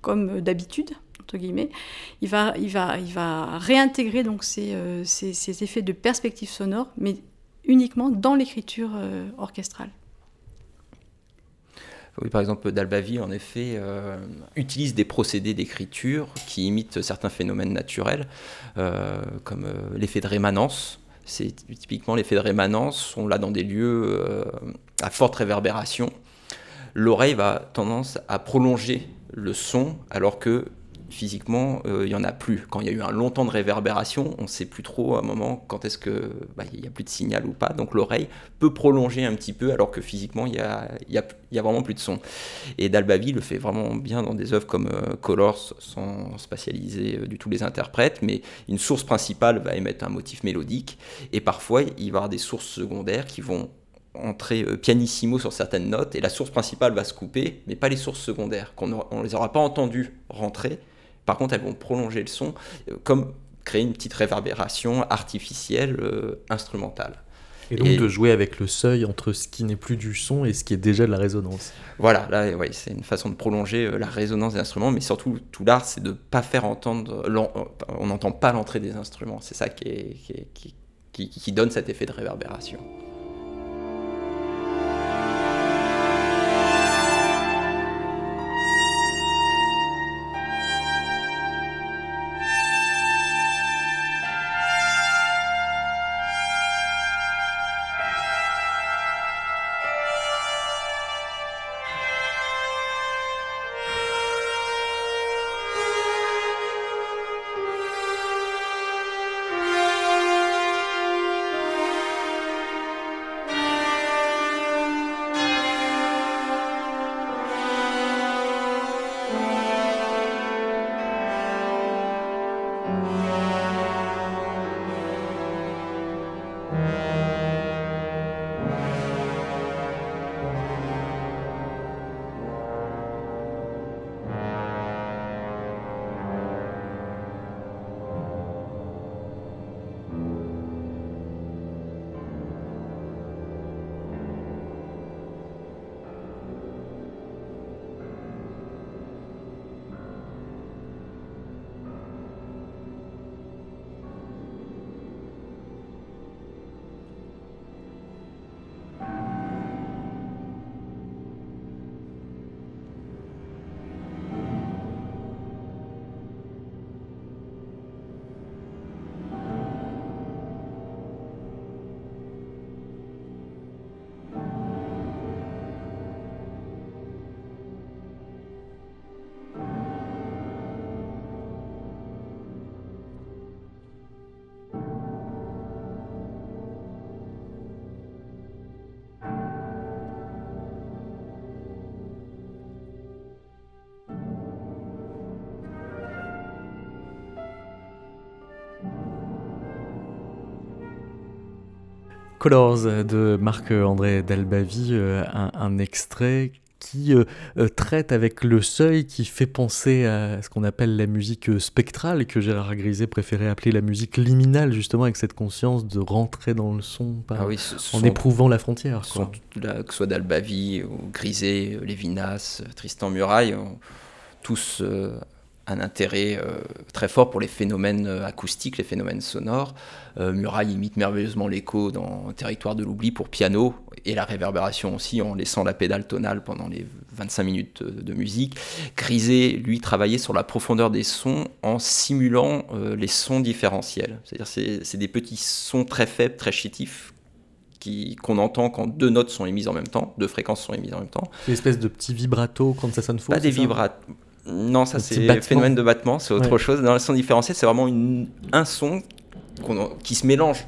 comme d'habitude, guillemets, il va, il va, il va réintégrer donc ces, euh, effets de perspective sonore, mais uniquement dans l'écriture euh, orchestrale. Oui, par exemple, Dalbavi, en effet, euh, utilise des procédés d'écriture qui imitent certains phénomènes naturels, comme l'effet de rémanence. C'est typiquement l'effet de rémanence, on l'a dans des lieux à forte réverbération. L'oreille va tendance à prolonger le son, alors que physiquement, euh, il n'y en a plus. Quand il y a eu un long temps de réverbération, on ne sait plus trop à un moment quand est-ce que bah, n'y a plus de signal ou pas. Donc l'oreille peut prolonger un petit peu alors que physiquement, il n'y a, y a, a, vraiment plus de son. Et Dalbavi le fait vraiment bien dans des œuvres comme euh, Colors, sans spatialiser euh, du tout les interprètes, mais une source principale va émettre un motif mélodique, et parfois il va y avoir des sources secondaires qui vont entrer pianissimo sur certaines notes et la source principale va se couper, mais pas les sources secondaires, qu'on ne les aura pas entendues rentrer, par contre, elles vont prolonger le son, euh, comme créer une petite réverbération artificielle euh, instrumentale. Et donc de jouer avec le seuil entre ce qui n'est plus du son et ce qui est déjà de la résonance. Voilà, là, ouais, c'est une façon de prolonger euh, la résonance des instruments, mais surtout, tout l'art, c'est de ne pas faire entendre, on n'entend pas l'entrée des instruments. C'est ça qui, qui donne cet effet de réverbération. Colors de Marc-André Dalbavi, un, extrait qui euh, euh, traite avec le seuil qui fait penser à ce qu'on appelle la musique euh, spectrale, que Gérard Griset préférait appeler la musique liminale, justement, avec cette conscience de rentrer dans le son ah en éprouvant la frontière. que ce soit Dalbavi, ou Griset, Lévinas, Tristan Muraille, tous un intérêt euh, très fort pour les phénomènes euh, acoustiques, les phénomènes sonores. Euh, Muraille imite merveilleusement l'écho dans Territoire de l'oubli pour piano et la réverbération aussi en laissant la pédale tonale pendant les 25 minutes de musique. Griset, lui, travaillait sur la profondeur des sons en simulant les sons différentiels. C'est-à-dire c'est des petits sons très faibles, très chétifs qu'on entend quand deux notes sont émises en même temps, deux fréquences sont émises en même temps. Une espèce de petits vibrato quand ça sonne faux Pas des vibratos non, ça c'est phénomène de battement, c'est autre chose. Dans le son différentiel, c'est vraiment un son qui se mélange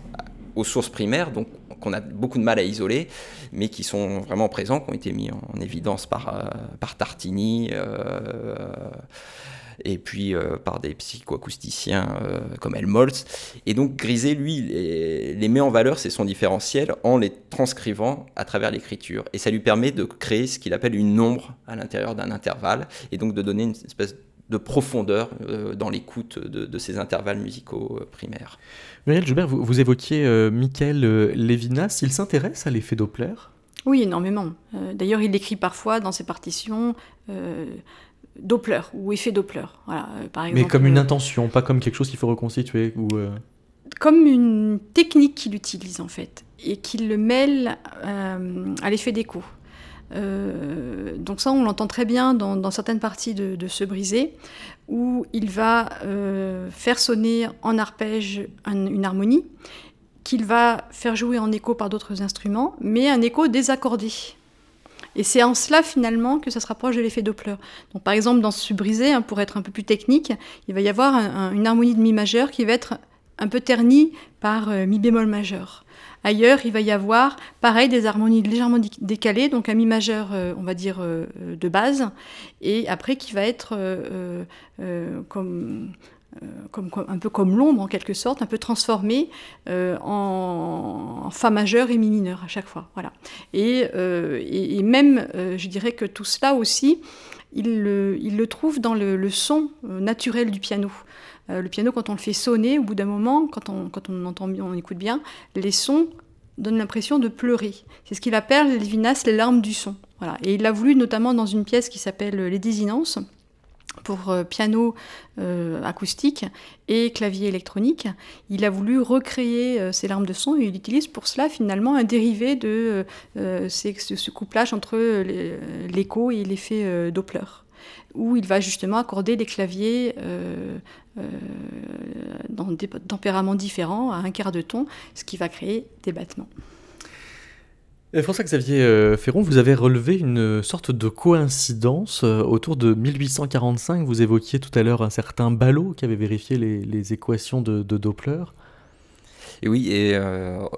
aux sources primaires, donc qu'on a beaucoup de mal à isoler, mais qui sont vraiment présents, qui ont été mis en, évidence par, euh, par Tartini. Euh, et puis euh, par des psychoacousticiens euh, comme Helmholtz. Et donc Griset, lui, les, met en valeur, ces sons différentiels, en les transcrivant à travers l'écriture. Et ça lui permet de créer ce qu'il appelle une ombre à l'intérieur d'un intervalle, et donc de donner une espèce de profondeur euh, dans l'écoute de, ces intervalles musicaux primaires. Muriel Joubert, vous, vous évoquiez Michael Levinas, il s'intéresse à l'effet Doppler? Oui, énormément. D'ailleurs, il écrit parfois dans ses partitions Doppler ou effet Doppler. Voilà, euh, par exemple, Mais comme une euh, intention, pas comme quelque chose qu'il faut reconstituer ou euh, Comme une technique qu'il utilise en fait et qu'il le mêle à l'effet d'écho. donc ça, on l'entend très bien dans, certaines parties de, de, Ce brisé, où il va faire sonner en arpège une harmonie, qu'il va faire jouer en écho par d'autres instruments, mais un écho désaccordé. Et c'est en cela finalement que ça se rapproche de l'effet Doppler. Donc par exemple dans ce brisé, hein, pour être un peu plus technique, il va y avoir une harmonie de mi majeur qui va être un peu ternie par euh, mi bémol majeur. Ailleurs, il va y avoir, pareil, des harmonies légèrement décalées, donc un mi majeur, euh, on va dire, euh, de base, et après qui va être comme comme, un peu comme l'ombre en quelque sorte, un peu transformé euh, en, Fa majeur et Mi mineur à chaque fois. Voilà. Et, euh, et, même, je dirais que tout cela aussi, il le, trouve dans le, son naturel du piano. le piano, quand on le fait sonner, au bout d'un moment, quand on, quand on entend on écoute bien, les sons donnent l'impression de pleurer. C'est ce qu'il appelle, Lévinas, les larmes du son. Voilà. Et il l'a voulu notamment dans une pièce qui s'appelle Les Désinences, pour euh, piano euh, acoustique et clavier électronique. Il a voulu recréer euh, ces larmes de son et il utilise pour cela finalement un dérivé de ce, couplage entre l'écho et l'effet Doppler, où il va justement accorder des claviers dans des tempéraments différents à un quart de ton, ce qui va créer des battements. Euh, François-Xavier euh, Ferron, vous avez relevé une sorte de coïncidence euh, autour de 1845. Vous évoquiez tout à l'heure un certain Ballot qui avait vérifié les, équations de, Doppler. Et oui, et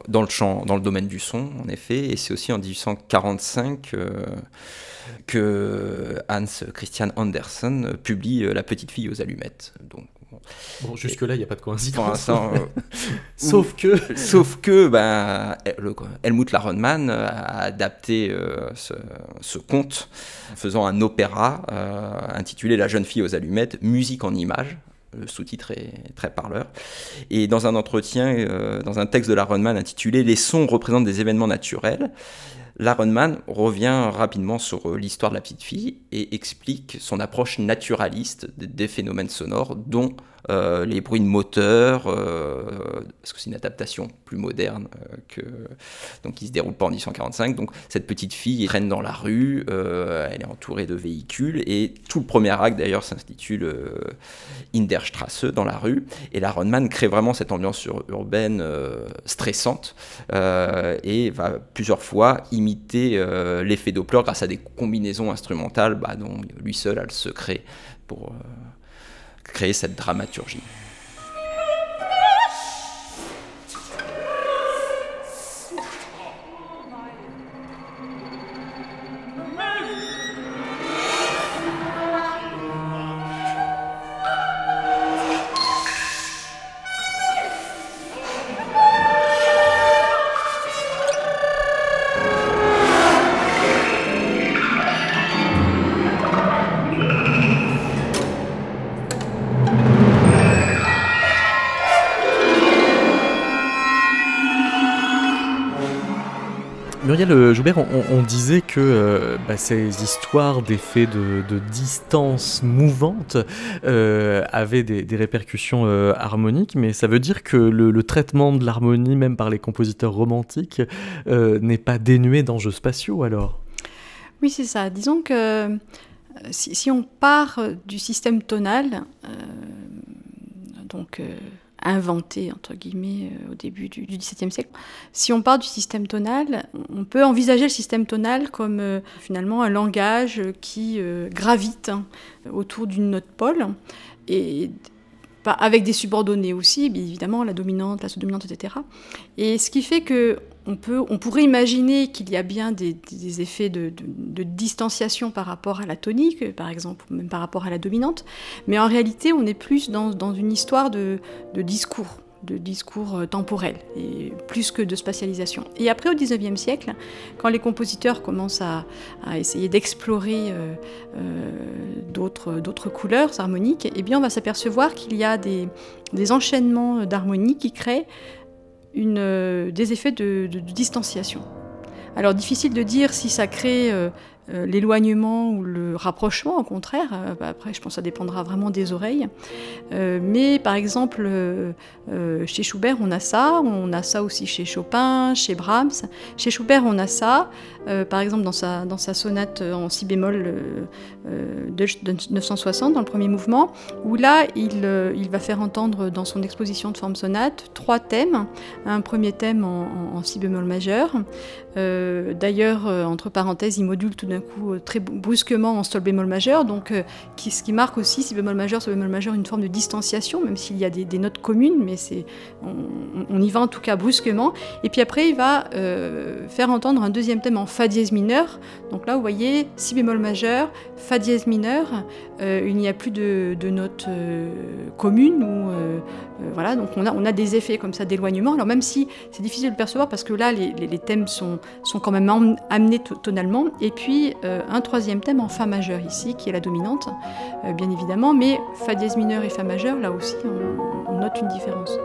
dans le champ, dans le domaine du son, en effet, et c'est aussi en 1845 que Hans Christian Andersen publie La petite fille aux allumettes. Donc Bon, jusque-là, il n'y a pas de coïncidence. Euh, sauf que. Sauf que ben, Helmut Laronman a adapté euh, ce, conte en faisant un opéra euh, intitulé La jeune fille aux allumettes, musique en images. Le sous-titre est très parleur. Et dans un entretien, dans un texte de Laronman intitulé Les sons représentent des événements naturels, Laronman revient rapidement sur l'histoire de la petite fille et explique son approche naturaliste des phénomènes sonores, dont euh, les bruits de moteur, euh, parce que c'est une adaptation plus moderne euh, que donc qui se déroule pas en 1845. Donc cette petite fille traîne dans la rue, elle est entourée de véhicules et tout le premier acte d'ailleurs s'intitule In der Strasse dans la rue. Et la crée vraiment cette ambiance urbaine stressante et va plusieurs fois imiter l'effet Doppler grâce à des combinaisons instrumentales bah, dont lui seul a le secret pour créer cette dramaturgie. Disait que bah, ces histoires d'effets de, distance mouvante avaient des, répercussions harmoniques, mais ça veut dire que le, traitement de l'harmonie, même par les compositeurs romantiques, n'est pas dénué d'enjeux spatiaux alors? Oui, c'est ça. Disons que si, on part du système tonal, donc inventé, entre guillemets, euh, au début du XVIIe siècle. Si on part du système tonal, on peut envisager le système tonal comme euh, finalement un langage qui euh, gravite hein, autour d'une note pôle, et avec des subordonnées aussi, évidemment, la dominante, la sous-dominante, etc. Et ce qui fait que on, pourrait imaginer qu'il y a bien des, effets de, distanciation par rapport à la tonique, par exemple, ou même par rapport à la dominante, mais en réalité, on est plus dans, une histoire de, discours de discours euh, temporel, et plus que de spatialisation. Et après, au XIXe siècle, quand les compositeurs commencent à, essayer d'explorer euh, euh, d'autres couleurs harmoniques, eh bien, on va s'apercevoir qu'il y a des, des enchaînements d'harmonies qui créent euh, des effets de, distanciation. Alors difficile de dire si ça crée euh, l'éloignement ou le rapprochement, au contraire. Euh, bah, après, je pense que ça dépendra vraiment des oreilles. Euh, mais par exemple, chez Schubert, on a ça. On a ça aussi chez Chopin, chez Brahms. Chez Schubert, on a ça. par exemple, dans sa, sonate en si bémol de, 960, dans le premier mouvement, où là, il, il, va faire entendre dans son exposition de forme sonate trois thèmes. Un premier thème en, si bémol majeur. D'ailleurs, entre parenthèses, il module tout d'un coup euh, très brusquement en sol bémol majeur, donc euh, qui, ce qui marque aussi si bémol majeur, sol bémol majeur, une forme de distanciation, même s'il y a des, notes communes, mais c'est on, y va en tout cas brusquement. Et puis après, il va euh, faire entendre un deuxième thème en fa dièse mineur. Donc là, vous voyez, si bémol majeur, fa dièse mineur, il n'y a plus de, notes communes ou voilà, donc on a, des effets comme ça d'éloignement. Alors même si c'est difficile de percevoir parce que là, les, thèmes sont, sont quand même amenés tonalement. Et puis euh, un troisième thème en Fa majeur ici, qui est la dominante, euh, bien évidemment, mais Fa dièse mineur et Fa majeur, là aussi, on note une différence.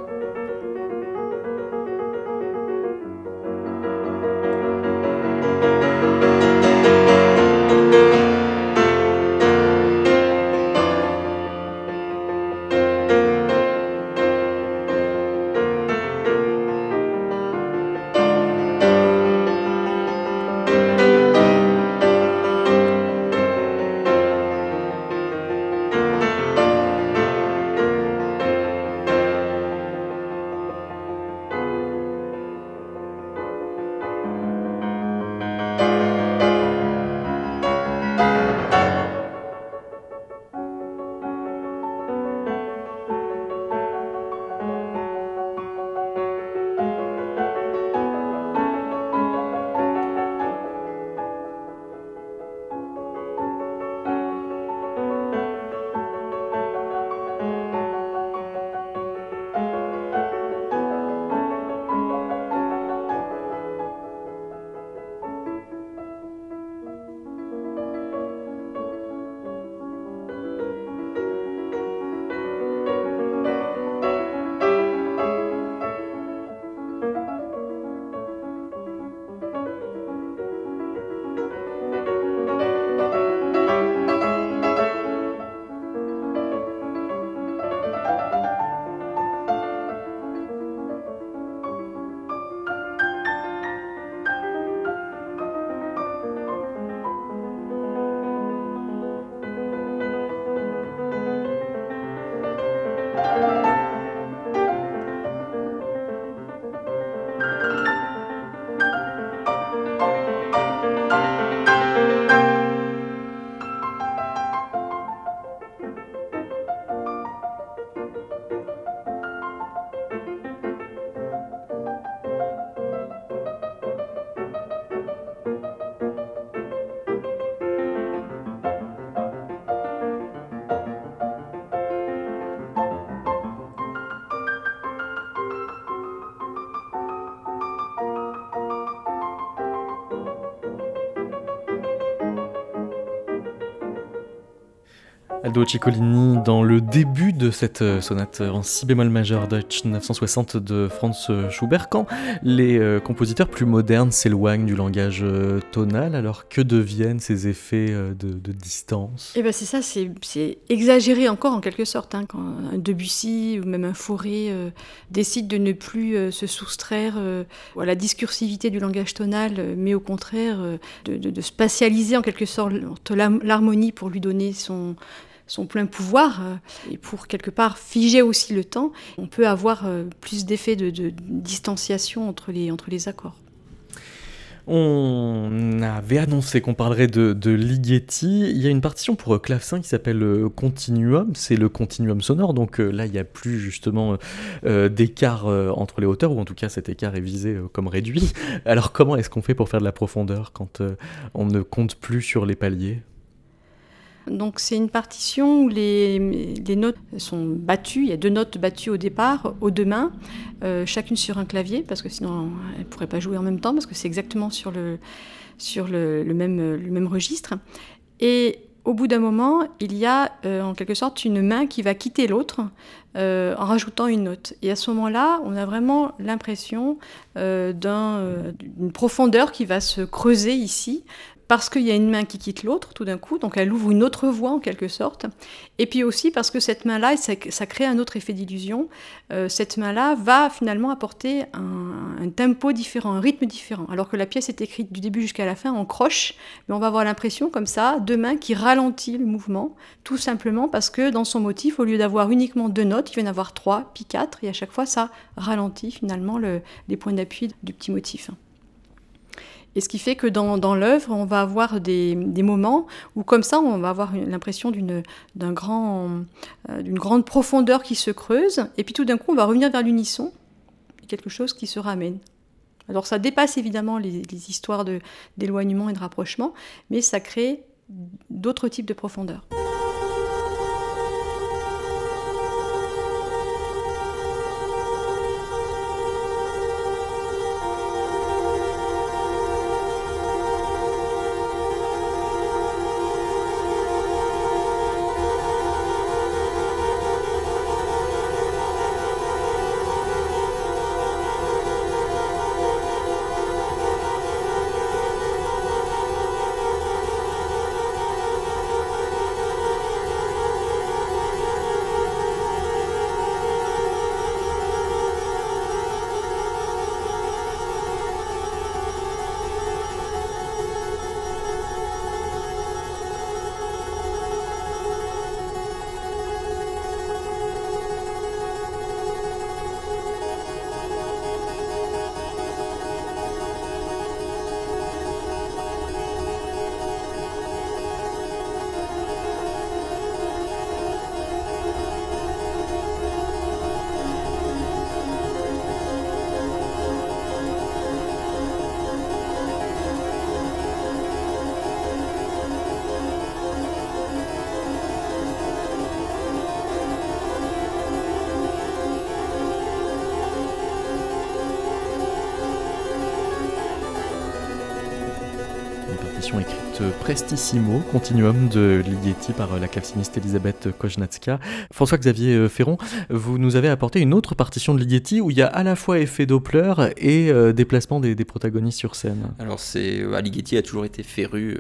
Aldo Ciccolini dans le début de cette euh, sonate en si bémol majeur Deutsch 960 de Franz Schubert quand les euh, compositeurs plus modernes s'éloignent du langage euh, tonal alors que deviennent ces effets de, distance? Eh ben c'est ça, c'est exagéré encore en quelque sorte hein, quand un Debussy ou même un Fauré décide de ne plus se soustraire à la discursivité du langage tonal mais au contraire de, de spatialiser en quelque sorte l'harmonie pour lui donner son son plein pouvoir euh, et pour quelque part figer aussi le temps, on peut avoir euh, plus d'effet de, distanciation entre les, entre les accords. On avait annoncé qu'on parlerait de, Ligeti. Il y a une partition pour clavecin qui s'appelle euh, Continuum. C'est le continuum sonore. Donc là, il n'y a plus justement d'écart entre les hauteurs, ou en tout cas, cet écart est visé comme réduit. Alors, comment est-ce qu'on fait pour faire de la profondeur quand on ne compte plus sur les paliers? Donc c'est une partition où les, notes sont battues, il y a deux notes battues au départ, aux deux mains, euh, chacune sur un clavier, parce que sinon elles ne pourraient pas jouer en même temps, parce que c'est exactement sur, le, même registre. Et au bout d'un moment, il y a euh, en quelque sorte une main qui va quitter l'autre euh, en rajoutant une note. Et à ce moment-là, on a vraiment l'impression d'une profondeur qui va se creuser ici, parce qu'il y a une main qui quitte l'autre tout d'un coup, donc elle ouvre une autre voie en quelque sorte, et puis aussi parce que cette main-là, ça, crée un autre effet d'illusion, euh, cette main-là va finalement apporter un, tempo différent, un rythme différent, alors que la pièce est écrite du début jusqu'à la fin en croche, mais on va avoir l'impression comme ça, deux mains qui ralentit le mouvement, tout simplement parce que dans son motif, au lieu d'avoir uniquement deux notes, il va y en avoir trois, puis quatre, et à chaque fois ça ralentit finalement les points d'appui du petit motif. Et ce qui fait que dans, l'œuvre, on va avoir des, moments où, comme ça, on va avoir l'impression euh, d'une grande profondeur qui se creuse, et puis tout d'un coup, on va revenir vers l'unisson, quelque chose qui se ramène. Alors ça dépasse évidemment les, les histoires d'éloignement et de rapprochement, mais ça crée d'autres types de profondeur. Prestissimo, continuum de Ligeti par la claveciniste Elisabeth Koznatska. François-Xavier euh, Ferron, vous nous avez apporté une autre partition de Ligeti où il y a à la fois effet Doppler et euh, déplacement des, protagonistes sur scène. Alors c'est euh, Ligeti a toujours été féru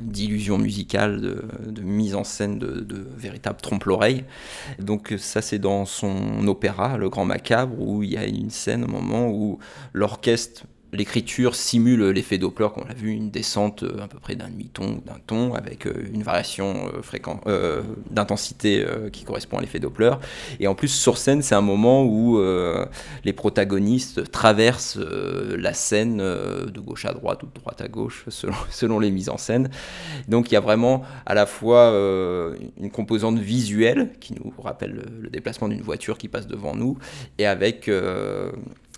d'illusions musicales, de, mise en scène de, de véritable trompe-l'oreille. Donc ça c'est dans son opéra Le Grand Macabre où il y a une scène au moment où l'orchestre l'écriture simule l'effet Doppler, qu'on a vu, une descente euh, à peu près d'un demi-ton d'un ton, avec euh, une variation euh, d'intensité qui correspond à l'effet Doppler. Et en plus, sur scène, c'est un moment où les protagonistes traversent la scène de gauche à droite ou de droite à gauche, selon les mises en scène. Donc il y a vraiment à la fois une composante visuelle qui nous rappelle le, déplacement d'une voiture qui passe devant nous, et avec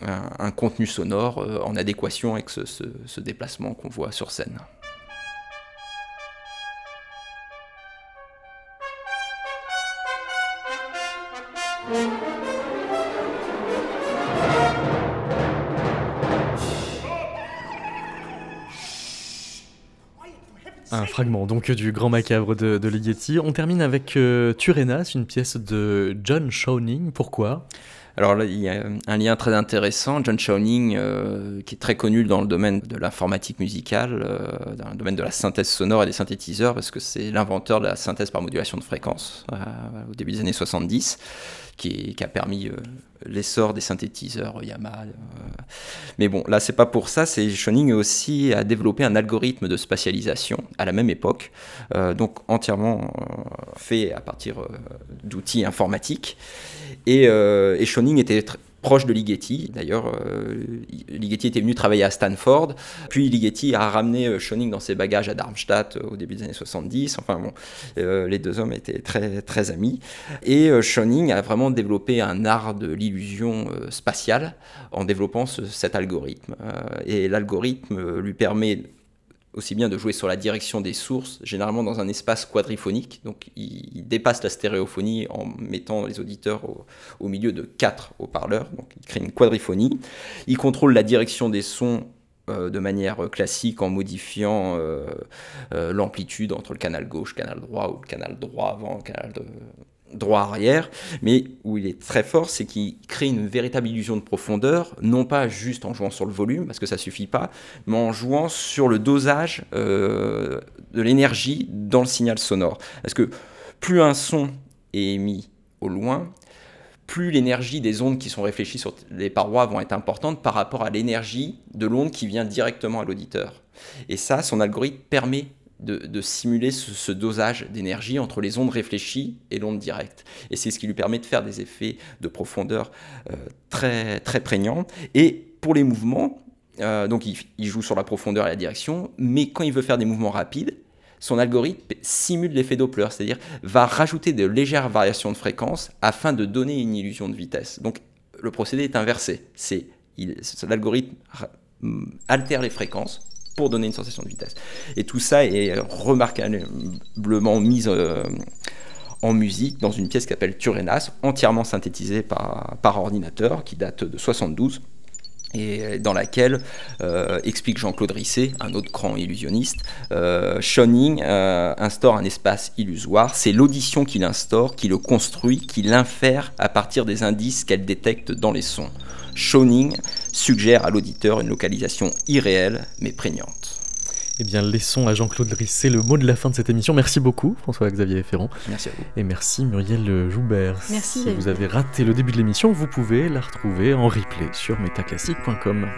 un, contenu sonore euh, en adéquation avec ce déplacement qu'on voit sur scène. Un fragment donc du Grand Macabre de, Ligeti. On termine avec euh, Turenas, une pièce de John Shawning. Pourquoi? Alors là, il y a un lien très intéressant. John Shawning, euh, qui est très connu dans le domaine de l'informatique musicale, euh, dans le domaine de la synthèse sonore et des synthétiseurs, parce que c'est l'inventeur de la synthèse par modulation de fréquence euh, au début des années 70, qui, a permis l'essor des synthétiseurs Yamaha. Mais bon, là, c'est pas pour ça. C'est Shawning aussi a développé un algorithme de spatialisation à la même époque, donc entièrement fait à partir d'outils informatiques. Et, euh, et Schoening était proche de Ligeti. D'ailleurs, euh, Ligeti était venu travailler à Stanford. Puis Ligeti a ramené euh, Schoening dans ses bagages à Darmstadt au début des années 70. Enfin bon, les deux hommes étaient très, très amis. Et Schoening a vraiment développé un art de l'illusion spatiale en développant cet algorithme. et l'algorithme lui permet aussi bien de jouer sur la direction des sources, généralement dans un espace quadriphonique. Donc il, dépasse la stéréophonie en mettant les auditeurs au, milieu de quatre haut-parleurs. Donc il crée une quadriphonie. Il contrôle la direction des sons euh, de manière classique en modifiant euh, euh, l'amplitude entre le canal gauche, canal droit ou le canal droit avant, le canal de, droit arrière, mais où il est très fort, c'est qu'il crée une véritable illusion de profondeur, non pas juste en jouant sur le volume, parce que ça suffit pas, mais en jouant sur le dosage euh, de l'énergie dans le signal sonore. Parce que plus un son est émis au loin, plus l'énergie des ondes qui sont réfléchies sur les parois vont être importantes par rapport à l'énergie de l'onde qui vient directement à l'auditeur. Et ça, son algorithme permet de, simuler ce, dosage d'énergie entre les ondes réfléchies et l'onde directe. Et c'est ce qui lui permet de faire des effets de profondeur euh, très, très prégnants. Et pour les mouvements, euh, donc il, joue sur la profondeur et la direction, mais quand il veut faire des mouvements rapides, son algorithme simule l'effet Doppler, c'est-à-dire va rajouter de légères variations de fréquence afin de donner une illusion de vitesse. Donc le procédé est inversé. C'est l'algorithme altère les fréquences pour donner une sensation de vitesse. Et tout ça est remarquablement mis euh, en musique dans une pièce qui s'appelle Turenas, entièrement synthétisée par, ordinateur, qui date de 72 et dans laquelle euh, explique Jean-Claude Risset, un autre grand illusionniste, euh, euh, instaure un espace illusoire. C'est l'audition qui l'instaure, qui le construit, qui l'infère à partir des indices qu'elle détecte dans les sons. Schoening suggère à l'auditeur une localisation irréelle mais prégnante. Eh bien, laissons à Jean-Claude Risset le mot de la fin de cette émission. Merci beaucoup, François-Xavier Ferrand. Merci à vous. Et merci, Muriel Joubert. Merci. Si vous avez raté le début de l'émission, vous pouvez la retrouver en replay sur metaclassique.com.